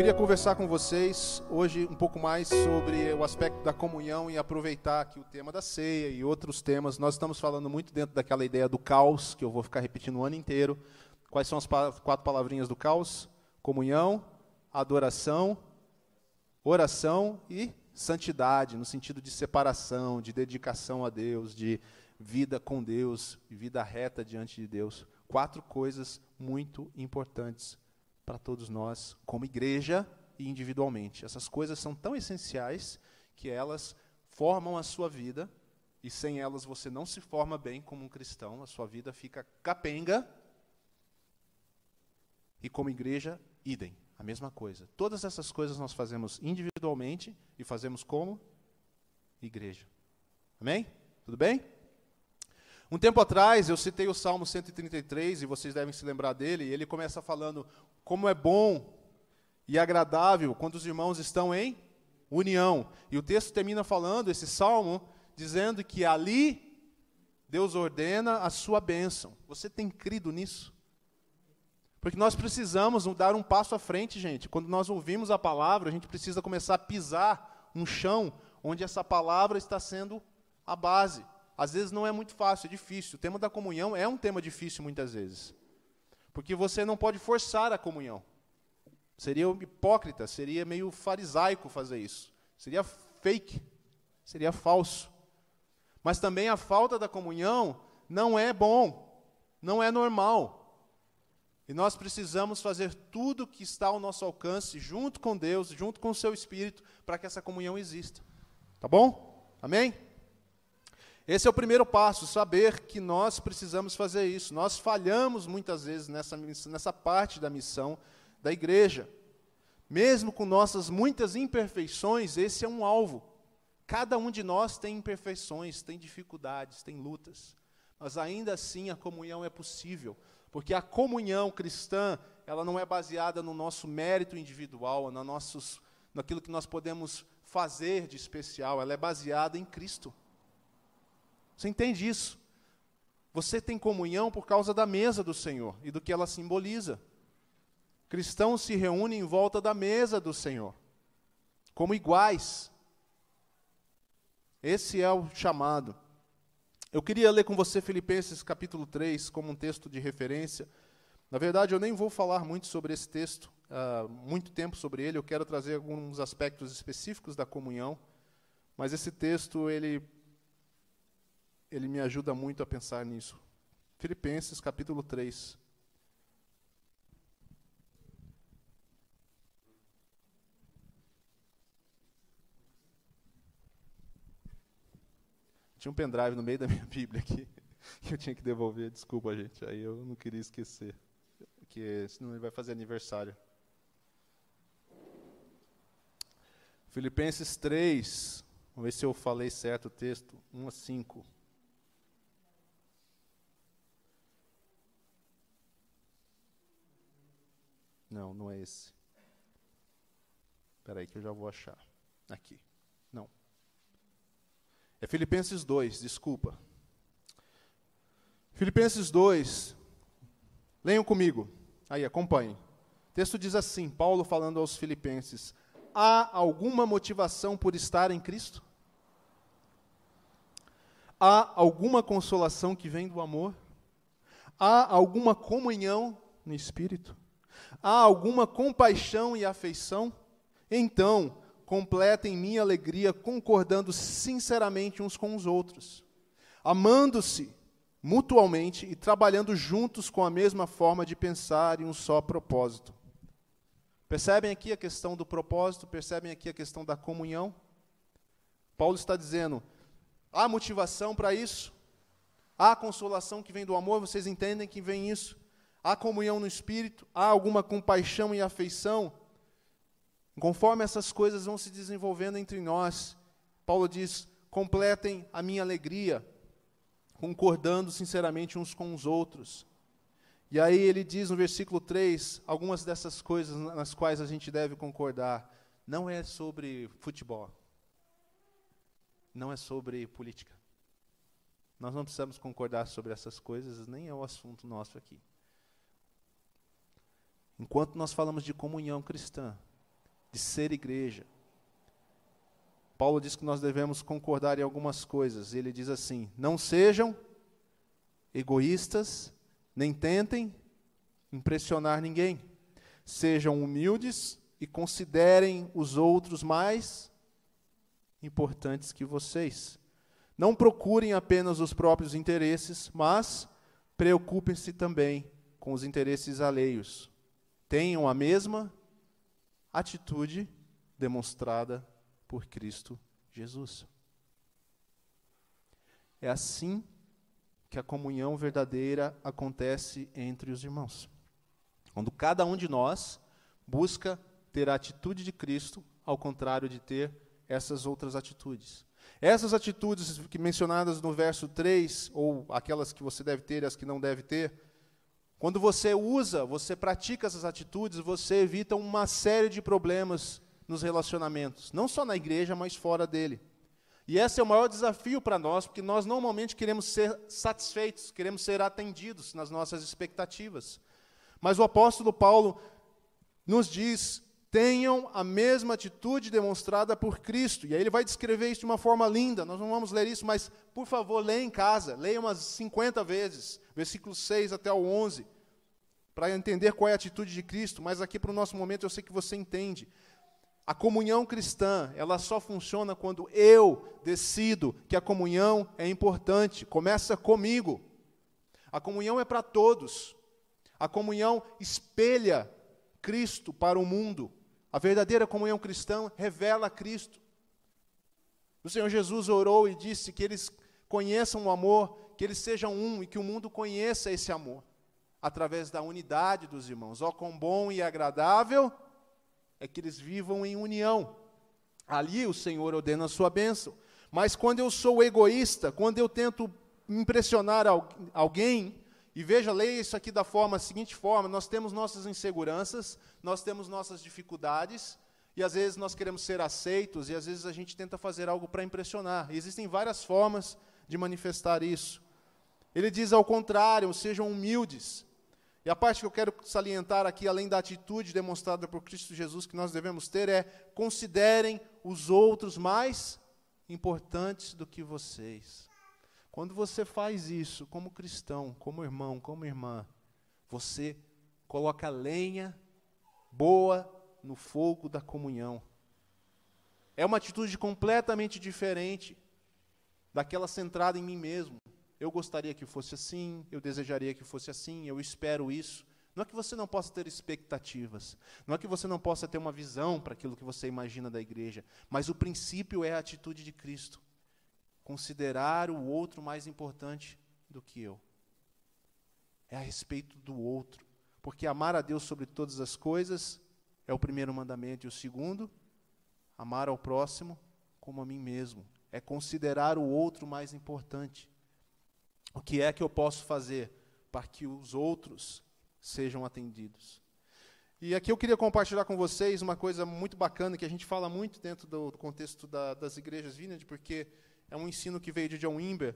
queria conversar com vocês hoje um pouco mais sobre o aspecto da comunhão e aproveitar aqui o tema da ceia e outros temas. Nós estamos falando muito dentro daquela ideia do caos, que eu vou ficar repetindo o ano inteiro. Quais são as quatro palavrinhas do caos? Comunhão, adoração, oração e santidade, no sentido de separação, de dedicação a Deus, de vida com Deus, vida reta diante de Deus. Quatro coisas muito importantes para todos nós, como igreja e individualmente. Essas coisas são tão essenciais que elas formam a sua vida, e sem elas você não se forma bem como um cristão, a sua vida fica capenga. E como igreja, idem, a mesma coisa. Todas essas coisas nós fazemos individualmente e fazemos como igreja. Amém? Tudo bem? Um tempo atrás eu citei o Salmo 133 e vocês devem se lembrar dele, e ele começa falando: como é bom e agradável quando os irmãos estão em união. E o texto termina falando, esse salmo, dizendo que ali Deus ordena a sua bênção. Você tem crido nisso? Porque nós precisamos dar um passo à frente, gente. Quando nós ouvimos a palavra, a gente precisa começar a pisar um chão onde essa palavra está sendo a base. Às vezes não é muito fácil, é difícil. O tema da comunhão é um tema difícil muitas vezes. Porque você não pode forçar a comunhão. Seria hipócrita, seria meio farisaico fazer isso. Seria fake, seria falso. Mas também a falta da comunhão não é bom, não é normal. E nós precisamos fazer tudo que está ao nosso alcance, junto com Deus, junto com o seu Espírito, para que essa comunhão exista. Tá bom? Amém? Esse é o primeiro passo, saber que nós precisamos fazer isso. Nós falhamos muitas vezes nessa, nessa parte da missão da igreja. Mesmo com nossas muitas imperfeições, esse é um alvo. Cada um de nós tem imperfeições, tem dificuldades, tem lutas. Mas ainda assim a comunhão é possível, porque a comunhão cristã, ela não é baseada no nosso mérito individual, no nossos, naquilo que nós podemos fazer de especial, ela é baseada em Cristo. Você entende isso? Você tem comunhão por causa da mesa do Senhor e do que ela simboliza. Cristãos se reúnem em volta da mesa do Senhor, como iguais. Esse é o chamado. Eu queria ler com você Filipenses capítulo 3 como um texto de referência. Na verdade, eu nem vou falar muito sobre esse texto, uh, muito tempo sobre ele. Eu quero trazer alguns aspectos específicos da comunhão. Mas esse texto, ele ele me ajuda muito a pensar nisso. Filipenses capítulo 3. Tinha um pendrive no meio da minha Bíblia aqui, que eu tinha que devolver, desculpa, gente. Aí eu não queria esquecer, porque senão ele vai fazer aniversário. Filipenses 3, vamos ver se eu falei certo o texto, 1 a 5. Não, não é esse. Espera aí que eu já vou achar. Aqui. Não. É Filipenses 2, desculpa. Filipenses 2. Leiam comigo. Aí, acompanhem. O texto diz assim: Paulo falando aos Filipenses: Há alguma motivação por estar em Cristo? Há alguma consolação que vem do amor? Há alguma comunhão no Espírito? Há alguma compaixão e afeição? Então, completem minha alegria concordando sinceramente uns com os outros, amando-se mutualmente e trabalhando juntos com a mesma forma de pensar e um só propósito. Percebem aqui a questão do propósito? Percebem aqui a questão da comunhão? Paulo está dizendo: há motivação para isso? Há consolação que vem do amor? Vocês entendem que vem isso? Há comunhão no espírito? Há alguma compaixão e afeição? Conforme essas coisas vão se desenvolvendo entre nós, Paulo diz: completem a minha alegria, concordando sinceramente uns com os outros. E aí ele diz no versículo 3 algumas dessas coisas nas quais a gente deve concordar. Não é sobre futebol. Não é sobre política. Nós não precisamos concordar sobre essas coisas, nem é o assunto nosso aqui. Enquanto nós falamos de comunhão cristã, de ser igreja. Paulo diz que nós devemos concordar em algumas coisas. Ele diz assim: não sejam egoístas, nem tentem impressionar ninguém. Sejam humildes e considerem os outros mais importantes que vocês. Não procurem apenas os próprios interesses, mas preocupem-se também com os interesses alheios. Tenham a mesma atitude demonstrada por Cristo Jesus. É assim que a comunhão verdadeira acontece entre os irmãos. Quando cada um de nós busca ter a atitude de Cristo, ao contrário de ter essas outras atitudes. Essas atitudes que mencionadas no verso 3, ou aquelas que você deve ter e as que não deve ter, quando você usa, você pratica essas atitudes, você evita uma série de problemas nos relacionamentos, não só na igreja, mas fora dele. E esse é o maior desafio para nós, porque nós normalmente queremos ser satisfeitos, queremos ser atendidos nas nossas expectativas. Mas o apóstolo Paulo nos diz tenham a mesma atitude demonstrada por Cristo. E aí ele vai descrever isso de uma forma linda. Nós não vamos ler isso, mas por favor, leia em casa, leia umas 50 vezes, versículos 6 até o 11, para entender qual é a atitude de Cristo, mas aqui para o nosso momento eu sei que você entende. A comunhão cristã, ela só funciona quando eu decido que a comunhão é importante. Começa comigo. A comunhão é para todos. A comunhão espelha Cristo para o mundo. A verdadeira comunhão cristã revela Cristo. O Senhor Jesus orou e disse que eles conheçam o amor, que eles sejam um e que o mundo conheça esse amor, através da unidade dos irmãos. Ó, oh, quão bom e agradável é que eles vivam em união. Ali o Senhor ordena a sua bênção. Mas quando eu sou egoísta, quando eu tento impressionar alguém, e veja, leia isso aqui da forma, seguinte forma: nós temos nossas inseguranças, nós temos nossas dificuldades, e às vezes nós queremos ser aceitos, e às vezes a gente tenta fazer algo para impressionar. E existem várias formas de manifestar isso. Ele diz ao contrário, sejam humildes. E a parte que eu quero salientar aqui, além da atitude demonstrada por Cristo Jesus que nós devemos ter, é considerem os outros mais importantes do que vocês. Quando você faz isso como cristão, como irmão, como irmã, você coloca lenha boa no fogo da comunhão. É uma atitude completamente diferente daquela centrada em mim mesmo. Eu gostaria que fosse assim, eu desejaria que fosse assim, eu espero isso. Não é que você não possa ter expectativas, não é que você não possa ter uma visão para aquilo que você imagina da igreja, mas o princípio é a atitude de Cristo considerar o outro mais importante do que eu. É a respeito do outro. Porque amar a Deus sobre todas as coisas é o primeiro mandamento. E o segundo, amar ao próximo como a mim mesmo. É considerar o outro mais importante. O que é que eu posso fazer para que os outros sejam atendidos? E aqui eu queria compartilhar com vocês uma coisa muito bacana que a gente fala muito dentro do contexto da, das igrejas Vineyard, porque é um ensino que veio de John Wimber.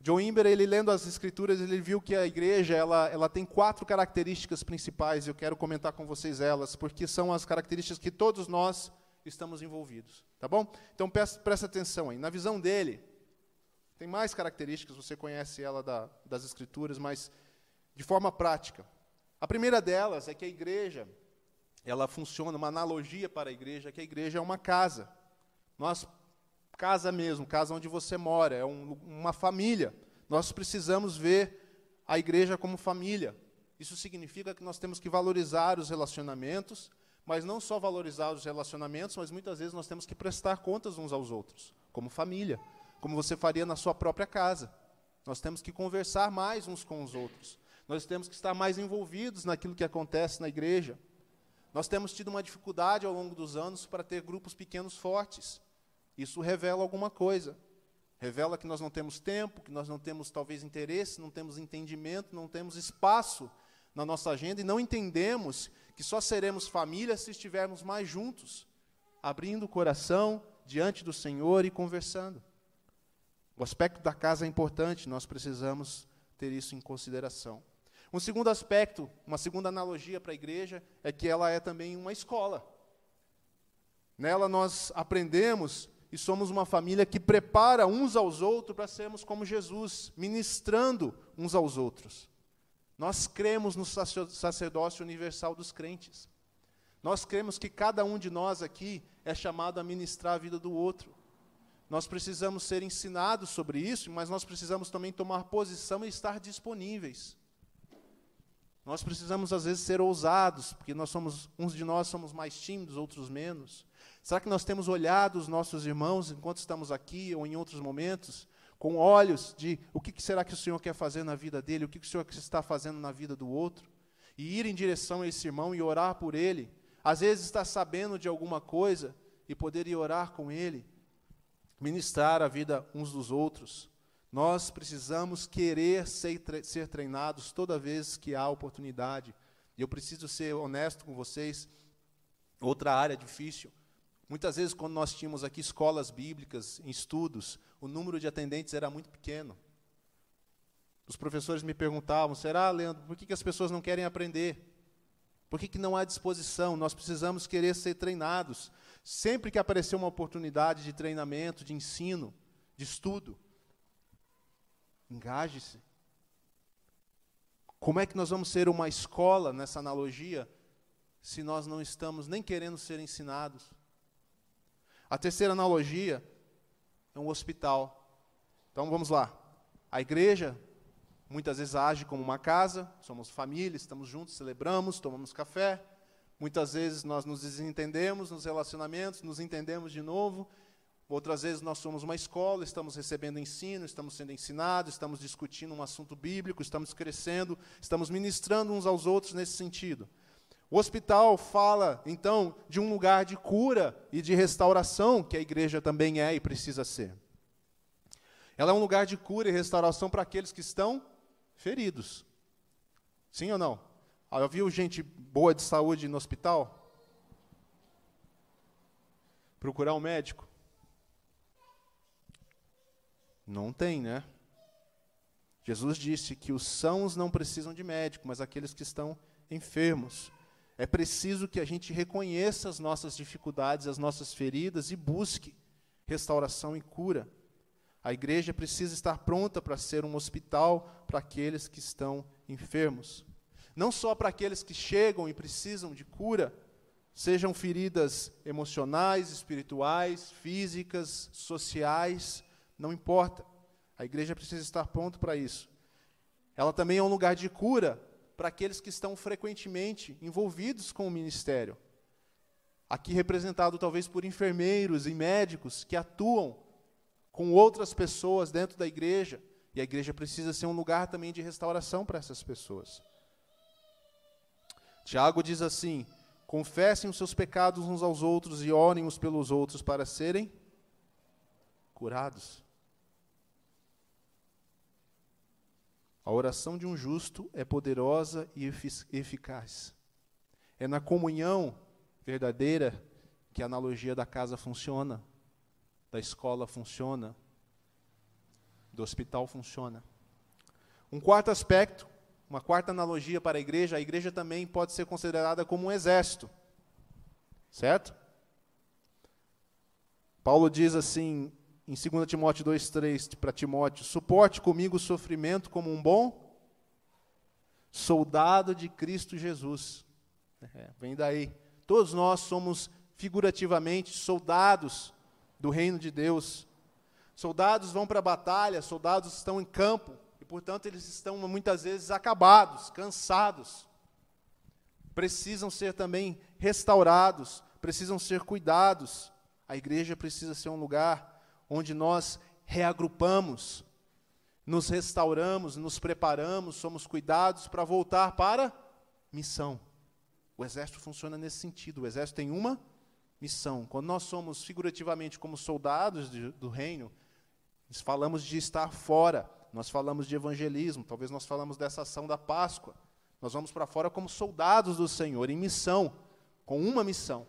John Wimber, ele lendo as escrituras, ele viu que a igreja ela, ela tem quatro características principais, e eu quero comentar com vocês elas, porque são as características que todos nós estamos envolvidos. Tá bom? Então presta, atenção aí. Na visão dele, tem mais características, você conhece ela da, das escrituras, mas de forma prática. A primeira delas é que a igreja, ela funciona, uma analogia para a igreja, é que a igreja é uma casa. Nós casa mesmo, casa onde você mora, é um, uma família. Nós precisamos ver a igreja como família. Isso significa que nós temos que valorizar os relacionamentos, mas não só valorizar os relacionamentos, mas muitas vezes nós temos que prestar contas uns aos outros, como família, como você faria na sua própria casa. Nós temos que conversar mais uns com os outros. Nós temos que estar mais envolvidos naquilo que acontece na igreja. Nós temos tido uma dificuldade ao longo dos anos para ter grupos pequenos fortes. Isso revela alguma coisa. Revela que nós não temos tempo, que nós não temos talvez interesse, não temos entendimento, não temos espaço na nossa agenda e não entendemos que só seremos família se estivermos mais juntos, abrindo o coração diante do Senhor e conversando. O aspecto da casa é importante, nós precisamos ter isso em consideração. Um segundo aspecto, uma segunda analogia para a igreja, é que ela é também uma escola. Nela nós aprendemos e somos uma família que prepara uns aos outros para sermos como Jesus, ministrando uns aos outros. Nós cremos no sacerdócio universal dos crentes. Nós cremos que cada um de nós aqui é chamado a ministrar a vida do outro. Nós precisamos ser ensinados sobre isso, mas nós precisamos também tomar posição e estar disponíveis. Nós precisamos às vezes ser ousados, porque nós somos uns de nós somos mais tímidos, outros menos. Será que nós temos olhado os nossos irmãos enquanto estamos aqui ou em outros momentos com olhos de o que será que o Senhor quer fazer na vida dele, o que o Senhor está fazendo na vida do outro, e ir em direção a esse irmão e orar por ele. Às vezes está sabendo de alguma coisa e poder ir orar com ele, ministrar a vida uns dos outros. Nós precisamos querer ser, ser treinados toda vez que há oportunidade. E eu preciso ser honesto com vocês. Outra área difícil Muitas vezes, quando nós tínhamos aqui escolas bíblicas, em estudos, o número de atendentes era muito pequeno. Os professores me perguntavam: será, Leandro, por que, que as pessoas não querem aprender? Por que, que não há disposição? Nós precisamos querer ser treinados. Sempre que aparecer uma oportunidade de treinamento, de ensino, de estudo, engaje-se. Como é que nós vamos ser uma escola, nessa analogia, se nós não estamos nem querendo ser ensinados? A terceira analogia é um hospital. Então vamos lá. A igreja muitas vezes age como uma casa, somos família, estamos juntos, celebramos, tomamos café. Muitas vezes nós nos desentendemos nos relacionamentos, nos entendemos de novo. Outras vezes nós somos uma escola, estamos recebendo ensino, estamos sendo ensinados, estamos discutindo um assunto bíblico, estamos crescendo, estamos ministrando uns aos outros nesse sentido. O hospital fala, então, de um lugar de cura e de restauração, que a igreja também é e precisa ser. Ela é um lugar de cura e restauração para aqueles que estão feridos. Sim ou não? Ah, viu gente boa de saúde no hospital? Procurar um médico? Não tem, né? Jesus disse que os sãos não precisam de médico, mas aqueles que estão enfermos. É preciso que a gente reconheça as nossas dificuldades, as nossas feridas e busque restauração e cura. A igreja precisa estar pronta para ser um hospital para aqueles que estão enfermos. Não só para aqueles que chegam e precisam de cura, sejam feridas emocionais, espirituais, físicas, sociais, não importa. A igreja precisa estar pronta para isso. Ela também é um lugar de cura para aqueles que estão frequentemente envolvidos com o ministério. Aqui representado talvez por enfermeiros e médicos que atuam com outras pessoas dentro da igreja, e a igreja precisa ser um lugar também de restauração para essas pessoas. Tiago diz assim: confessem os seus pecados uns aos outros e orem uns pelos outros para serem curados. A oração de um justo é poderosa e eficaz. É na comunhão verdadeira que a analogia da casa funciona, da escola funciona, do hospital funciona. Um quarto aspecto, uma quarta analogia para a igreja, a igreja também pode ser considerada como um exército. Certo? Paulo diz assim em 2 Timóteo 2,3 para Timóteo: suporte comigo o sofrimento como um bom soldado de Cristo Jesus. É, vem daí. Todos nós somos figurativamente soldados do reino de Deus. Soldados vão para a batalha, soldados estão em campo, e portanto eles estão muitas vezes acabados, cansados. Precisam ser também restaurados, precisam ser cuidados. A igreja precisa ser um lugar onde nós reagrupamos, nos restauramos, nos preparamos, somos cuidados para voltar para missão. O exército funciona nesse sentido. O exército tem uma missão. Quando nós somos figurativamente como soldados de, do reino, nós falamos de estar fora, nós falamos de evangelismo, talvez nós falamos dessa ação da Páscoa. Nós vamos para fora como soldados do Senhor, em missão, com uma missão.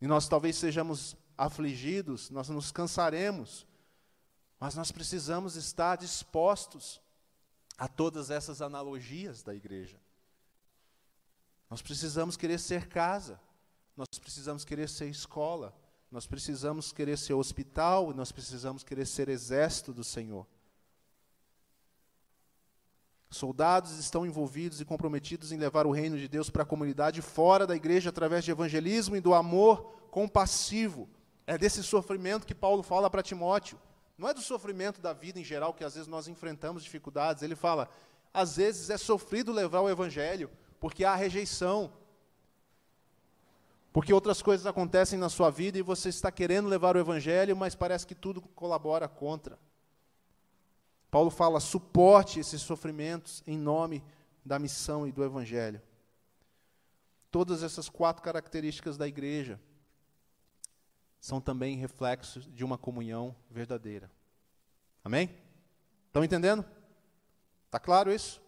E nós talvez sejamos afligidos, nós nos cansaremos, mas nós precisamos estar dispostos a todas essas analogias da igreja. Nós precisamos querer ser casa. nós precisamos querer ser escola, nós precisamos querer ser hospital, nós precisamos querer ser exército do Senhor. Soldados estão envolvidos e comprometidos em levar o reino de Deus para a comunidade fora da igreja através de evangelismo e do amor compassivo. É desse sofrimento que Paulo fala para Timóteo. Não é do sofrimento da vida em geral que às vezes nós enfrentamos dificuldades. Ele fala: às vezes é sofrido levar o evangelho, porque há rejeição. Porque outras coisas acontecem na sua vida e você está querendo levar o evangelho, mas parece que tudo colabora contra. Paulo fala: suporte esses sofrimentos em nome da missão e do Evangelho. Todas essas quatro características da igreja são também reflexos de uma comunhão verdadeira. Amém? Estão entendendo? Está claro isso?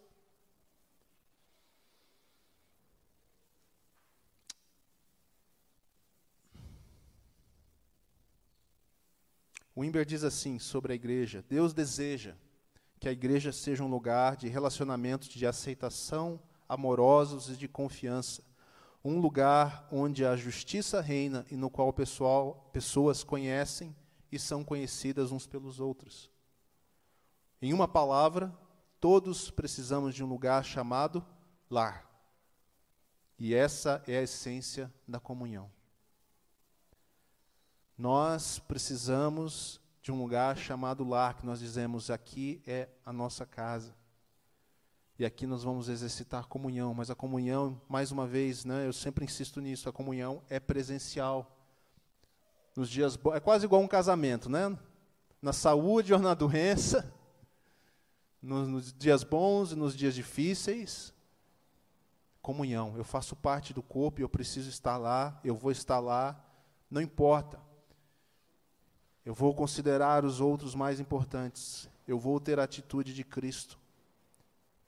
O Imber diz assim sobre a igreja: Deus deseja que a igreja seja um lugar de relacionamentos de aceitação amorosos e de confiança. Um lugar onde a justiça reina e no qual pessoal, pessoas conhecem e são conhecidas uns pelos outros. Em uma palavra, todos precisamos de um lugar chamado lar. E essa é a essência da comunhão. Nós precisamos de um lugar chamado lar, que nós dizemos aqui é a nossa casa. E aqui nós vamos exercitar comunhão, mas a comunhão, mais uma vez, né, eu sempre insisto nisso, a comunhão é presencial. Nos dias é quase igual um casamento, né? Na saúde ou na doença, nos, nos dias bons e nos dias difíceis, comunhão. Eu faço parte do corpo e eu preciso estar lá, eu vou estar lá, não importa. Eu vou considerar os outros mais importantes. Eu vou ter a atitude de Cristo.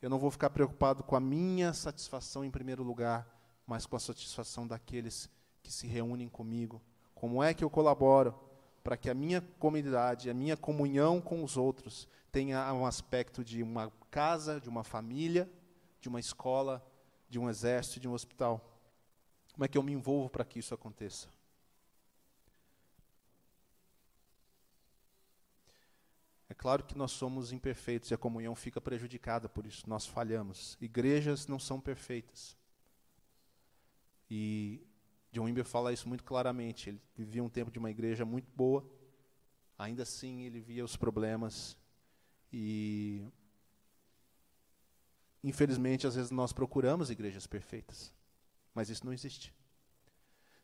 Eu não vou ficar preocupado com a minha satisfação em primeiro lugar, mas com a satisfação daqueles que se reúnem comigo. Como é que eu colaboro para que a minha comunidade, a minha comunhão com os outros tenha um aspecto de uma casa, de uma família, de uma escola, de um exército, de um hospital? Como é que eu me envolvo para que isso aconteça? Claro que nós somos imperfeitos e a comunhão fica prejudicada por isso, nós falhamos. Igrejas não são perfeitas. E John Wimber fala isso muito claramente. Ele vivia um tempo de uma igreja muito boa, ainda assim ele via os problemas e infelizmente às vezes nós procuramos igrejas perfeitas, mas isso não existe.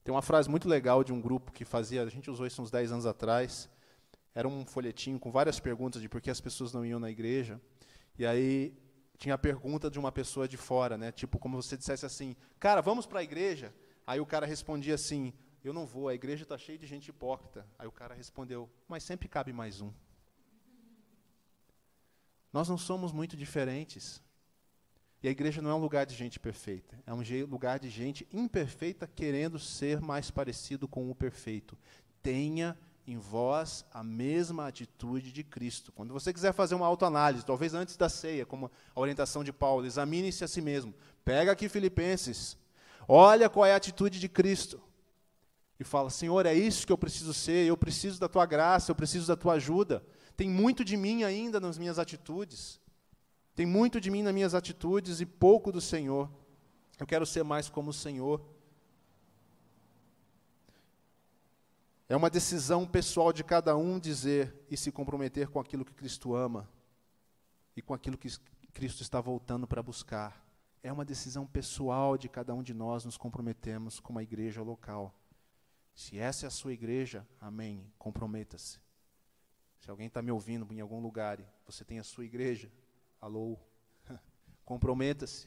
Tem uma frase muito legal de um grupo que fazia, a gente usou isso uns 10 anos atrás, era um folhetinho com várias perguntas de por que as pessoas não iam na igreja. E aí tinha a pergunta de uma pessoa de fora, né? Tipo, como você dissesse assim, cara, vamos para a igreja? Aí o cara respondia assim, eu não vou, a igreja está cheia de gente hipócrita. Aí o cara respondeu, mas sempre cabe mais um. Nós não somos muito diferentes. E a igreja não é um lugar de gente perfeita, é um lugar de gente imperfeita querendo ser mais parecido com o perfeito. Tenha em vós a mesma atitude de Cristo. Quando você quiser fazer uma autoanálise, talvez antes da ceia, como a orientação de Paulo, examine-se a si mesmo. Pega aqui Filipenses, olha qual é a atitude de Cristo. E fala: Senhor, é isso que eu preciso ser, eu preciso da tua graça, eu preciso da tua ajuda. Tem muito de mim ainda nas minhas atitudes. Tem muito de mim nas minhas atitudes e pouco do Senhor. Eu quero ser mais como o Senhor. É uma decisão pessoal de cada um dizer e se comprometer com aquilo que Cristo ama e com aquilo que Cristo está voltando para buscar. É uma decisão pessoal de cada um de nós nos comprometemos com uma igreja local. Se essa é a sua igreja, amém, comprometa-se. Se alguém está me ouvindo em algum lugar e você tem a sua igreja, alô, comprometa-se.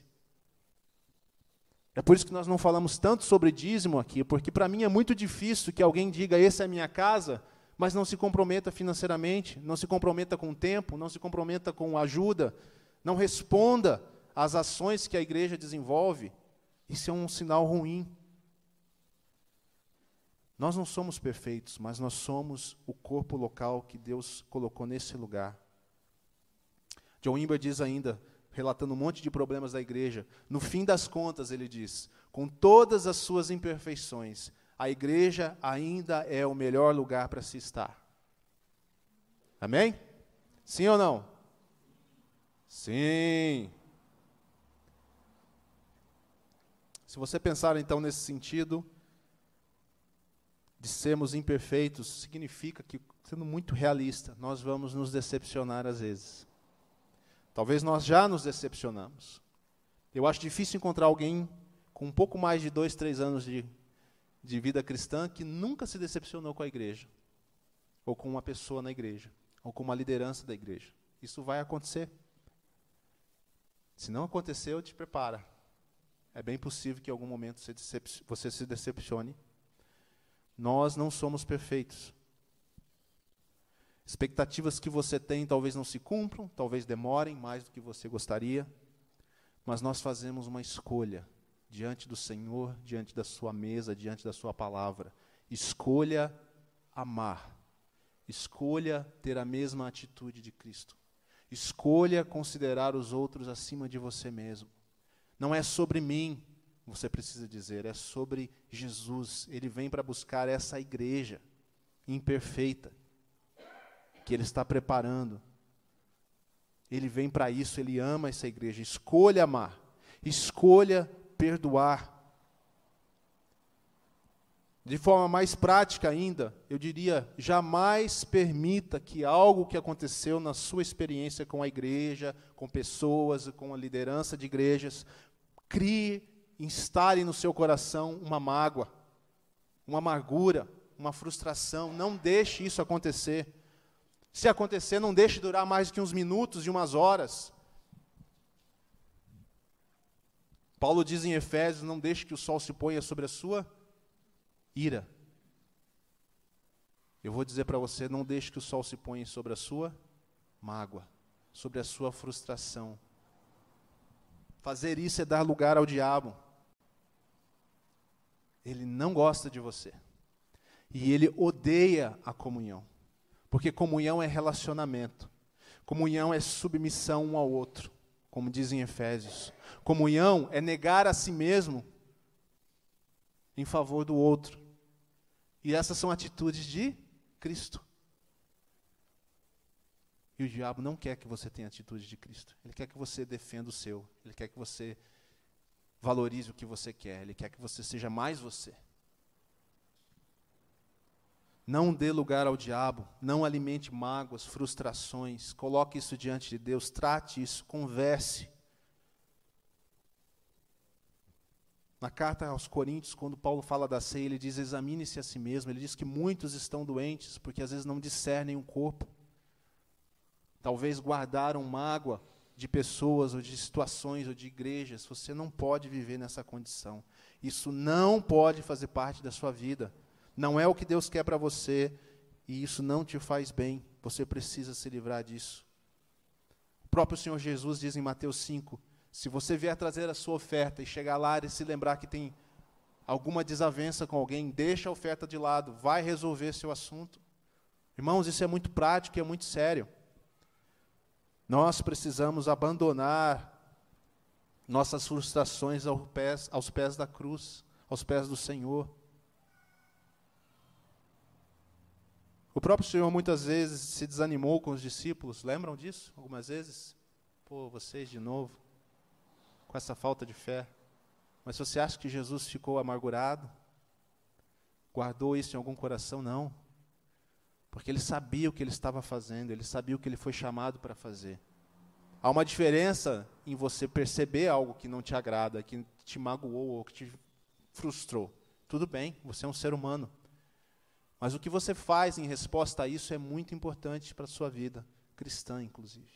É por isso que nós não falamos tanto sobre dízimo aqui, porque para mim é muito difícil que alguém diga: essa é a minha casa, mas não se comprometa financeiramente, não se comprometa com o tempo, não se comprometa com ajuda, não responda às ações que a igreja desenvolve. Isso é um sinal ruim. Nós não somos perfeitos, mas nós somos o corpo local que Deus colocou nesse lugar. John Wimber diz ainda relatando um monte de problemas da igreja. No fim das contas, ele diz: com todas as suas imperfeições, a igreja ainda é o melhor lugar para se estar. Amém? Sim ou não? Sim. Se você pensar então nesse sentido, de sermos imperfeitos, significa que, sendo muito realista, nós vamos nos decepcionar às vezes. Talvez nós já nos decepcionamos. Eu acho difícil encontrar alguém com um pouco mais de dois, três anos de, de vida cristã que nunca se decepcionou com a igreja, ou com uma pessoa na igreja, ou com uma liderança da igreja. Isso vai acontecer. Se não aconteceu, te prepara. É bem possível que em algum momento você se decepcione nós não somos perfeitos. Expectativas que você tem talvez não se cumpram, talvez demorem mais do que você gostaria, mas nós fazemos uma escolha diante do Senhor, diante da Sua mesa, diante da Sua palavra. Escolha amar. Escolha ter a mesma atitude de Cristo. Escolha considerar os outros acima de você mesmo. Não é sobre mim, você precisa dizer, é sobre Jesus. Ele vem para buscar essa igreja imperfeita que ele está preparando. Ele vem para isso, ele ama essa igreja. Escolha amar, escolha perdoar. De forma mais prática ainda, eu diria: jamais permita que algo que aconteceu na sua experiência com a igreja, com pessoas, com a liderança de igrejas, crie instale no seu coração uma mágoa, uma amargura, uma frustração. Não deixe isso acontecer. Se acontecer, não deixe durar mais que uns minutos e umas horas. Paulo diz em Efésios: não deixe que o sol se ponha sobre a sua ira. Eu vou dizer para você: não deixe que o sol se ponha sobre a sua mágoa, sobre a sua frustração. Fazer isso é dar lugar ao diabo. Ele não gosta de você. E ele odeia a comunhão. Porque comunhão é relacionamento. Comunhão é submissão um ao outro, como dizem Efésios. Comunhão é negar a si mesmo em favor do outro. E essas são atitudes de Cristo. E o diabo não quer que você tenha atitude de Cristo. Ele quer que você defenda o seu. Ele quer que você valorize o que você quer, Ele quer que você seja mais você. Não dê lugar ao diabo, não alimente mágoas, frustrações, coloque isso diante de Deus, trate isso, converse. Na carta aos Coríntios, quando Paulo fala da ceia, ele diz: examine-se a si mesmo. Ele diz que muitos estão doentes porque às vezes não discernem o corpo. Talvez guardaram mágoa de pessoas, ou de situações, ou de igrejas. Você não pode viver nessa condição. Isso não pode fazer parte da sua vida. Não é o que Deus quer para você, e isso não te faz bem. Você precisa se livrar disso. O próprio Senhor Jesus diz em Mateus 5: se você vier trazer a sua oferta e chegar lá e se lembrar que tem alguma desavença com alguém, deixa a oferta de lado, vai resolver seu assunto. Irmãos, isso é muito prático e é muito sério. Nós precisamos abandonar nossas frustrações aos pés, aos pés da cruz, aos pés do Senhor. O próprio Senhor muitas vezes se desanimou com os discípulos, lembram disso? Algumas vezes? Pô, vocês de novo, com essa falta de fé. Mas você acha que Jesus ficou amargurado? Guardou isso em algum coração? Não. Porque ele sabia o que ele estava fazendo, ele sabia o que ele foi chamado para fazer. Há uma diferença em você perceber algo que não te agrada, que te magoou ou que te frustrou. Tudo bem, você é um ser humano. Mas o que você faz em resposta a isso é muito importante para a sua vida cristã, inclusive.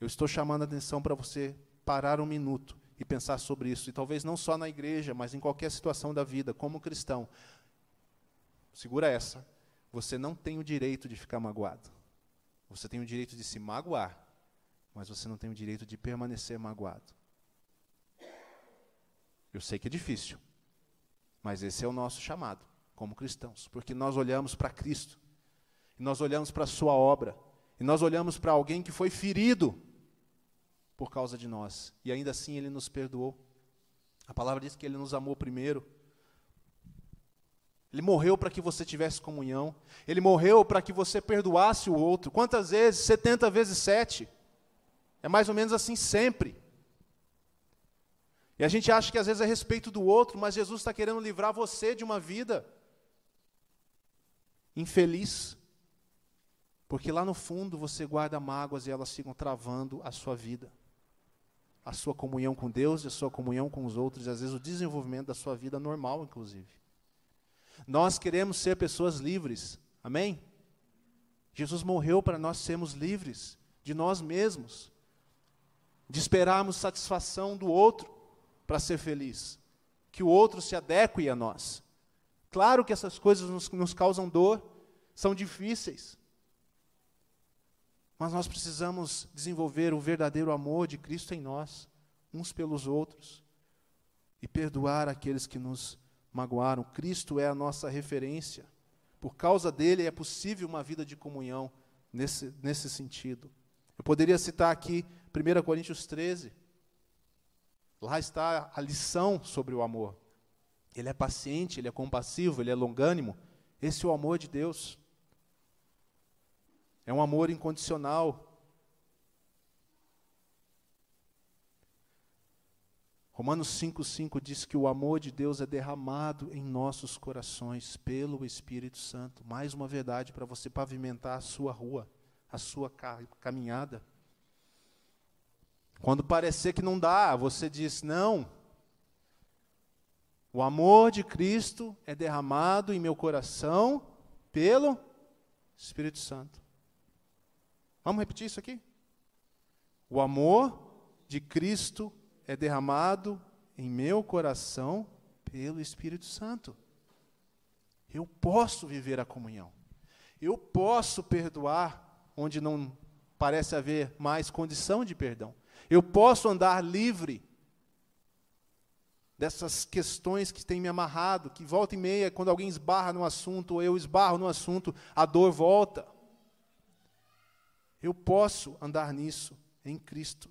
Eu estou chamando a atenção para você parar um minuto e pensar sobre isso. E talvez não só na igreja, mas em qualquer situação da vida, como cristão. Segura essa. Você não tem o direito de ficar magoado. Você tem o direito de se magoar, mas você não tem o direito de permanecer magoado. Eu sei que é difícil, mas esse é o nosso chamado como cristãos, porque nós olhamos para Cristo, nós olhamos para a Sua obra, e nós olhamos para alguém que foi ferido por causa de nós. E ainda assim ele nos perdoou. A palavra diz que ele nos amou primeiro. Ele morreu para que você tivesse comunhão. Ele morreu para que você perdoasse o outro. Quantas vezes? 70 vezes 7. É mais ou menos assim sempre. E a gente acha que às vezes é respeito do outro, mas Jesus está querendo livrar você de uma vida infeliz. Porque lá no fundo você guarda mágoas e elas ficam travando a sua vida. A sua comunhão com Deus e a sua comunhão com os outros, e às vezes o desenvolvimento da sua vida normal, inclusive. Nós queremos ser pessoas livres, amém? Jesus morreu para nós sermos livres de nós mesmos, de esperarmos satisfação do outro para ser feliz, que o outro se adeque a nós. Claro que essas coisas nos, nos causam dor, são difíceis, mas nós precisamos desenvolver o verdadeiro amor de Cristo em nós, uns pelos outros, e perdoar aqueles que nos magoaram. Cristo é a nossa referência. Por causa dele é possível uma vida de comunhão nesse, nesse sentido. Eu poderia citar aqui 1 Coríntios 13. Lá está a lição sobre o amor. Ele é paciente, ele é compassivo, ele é longânimo. Esse é o amor de Deus. É um amor incondicional. Romanos 5,5 diz que o amor de Deus é derramado em nossos corações pelo Espírito Santo. Mais uma verdade para você pavimentar a sua rua, a sua caminhada. Quando parecer que não dá, você diz: não. O amor de Cristo é derramado em meu coração pelo Espírito Santo. Vamos repetir isso aqui? O amor de Cristo é derramado em meu coração pelo Espírito Santo. Eu posso viver a comunhão. Eu posso perdoar onde não parece haver mais condição de perdão. Eu posso andar livre dessas questões que têm me amarrado, que volta e meia, quando alguém esbarra no assunto, ou eu esbarro no assunto, a dor volta. Eu posso andar nisso em Cristo.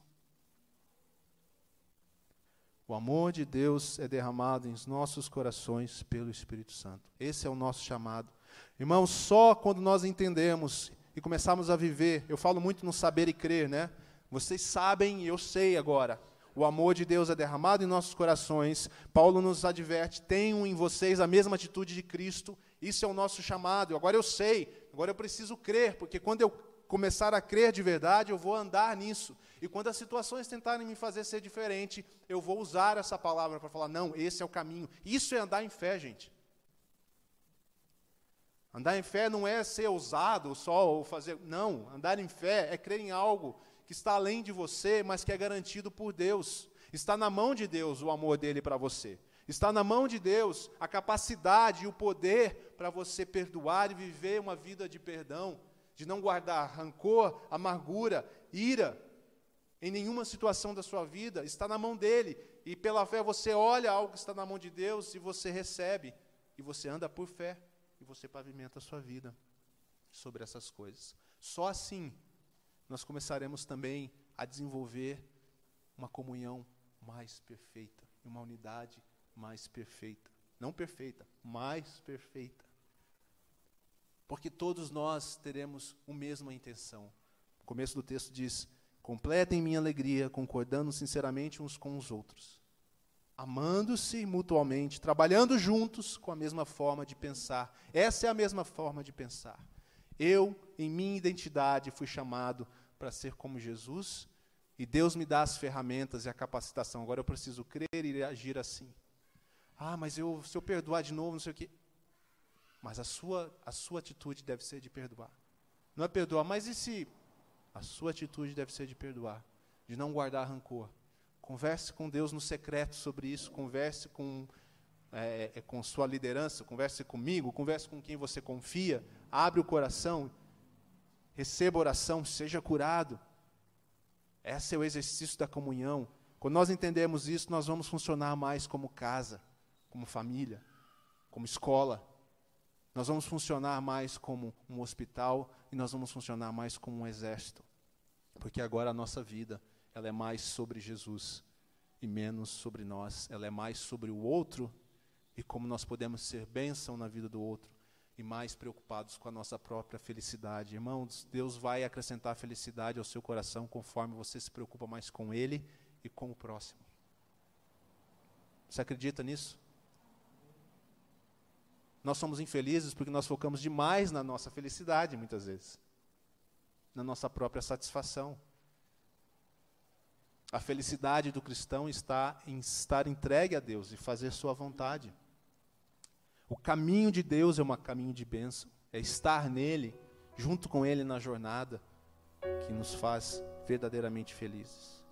O amor de Deus é derramado em nossos corações pelo Espírito Santo. Esse é o nosso chamado. Irmãos, só quando nós entendemos e começarmos a viver, eu falo muito no saber e crer, né? Vocês sabem eu sei agora. O amor de Deus é derramado em nossos corações. Paulo nos adverte: tenham em vocês a mesma atitude de Cristo. Isso é o nosso chamado. Agora eu sei, agora eu preciso crer, porque quando eu começar a crer de verdade, eu vou andar nisso. E quando as situações tentarem me fazer ser diferente, eu vou usar essa palavra para falar: não, esse é o caminho. Isso é andar em fé, gente. Andar em fé não é ser ousado só ou fazer. Não, andar em fé é crer em algo que está além de você, mas que é garantido por Deus. Está na mão de Deus o amor dele para você. Está na mão de Deus a capacidade e o poder para você perdoar e viver uma vida de perdão de não guardar rancor, amargura, ira em nenhuma situação da sua vida, está na mão dele. E pela fé você olha algo que está na mão de Deus e você recebe. E você anda por fé. E você pavimenta a sua vida sobre essas coisas. Só assim nós começaremos também a desenvolver uma comunhão mais perfeita, uma unidade mais perfeita. Não perfeita, mais perfeita. Porque todos nós teremos a mesma intenção. O começo do texto diz: Completem minha alegria, concordando sinceramente uns com os outros, amando-se mutuamente, trabalhando juntos com a mesma forma de pensar. Essa é a mesma forma de pensar. Eu, em minha identidade, fui chamado para ser como Jesus, e Deus me dá as ferramentas e a capacitação. Agora eu preciso crer e agir assim. Ah, mas eu, se eu perdoar de novo, não sei o quê. Mas a sua, a sua atitude deve ser de perdoar. Não é perdoar, mas e se a sua atitude deve ser de perdoar, de não guardar rancor. Converse com Deus no secreto sobre isso, converse com, é, é, com sua liderança, converse comigo, converse com quem você confia, abre o coração, receba oração, seja curado. Esse é o exercício da comunhão. Quando nós entendemos isso, nós vamos funcionar mais como casa, como família, como escola. Nós vamos funcionar mais como um hospital e nós vamos funcionar mais como um exército. Porque agora a nossa vida ela é mais sobre Jesus e menos sobre nós. Ela é mais sobre o outro e como nós podemos ser bênção na vida do outro e mais preocupados com a nossa própria felicidade. Irmãos, Deus vai acrescentar felicidade ao seu coração conforme você se preocupa mais com Ele e com o próximo. Você acredita nisso? Nós somos infelizes porque nós focamos demais na nossa felicidade, muitas vezes, na nossa própria satisfação. A felicidade do cristão está em estar entregue a Deus e fazer Sua vontade. O caminho de Deus é um caminho de bênção, é estar nele, junto com ele na jornada, que nos faz verdadeiramente felizes.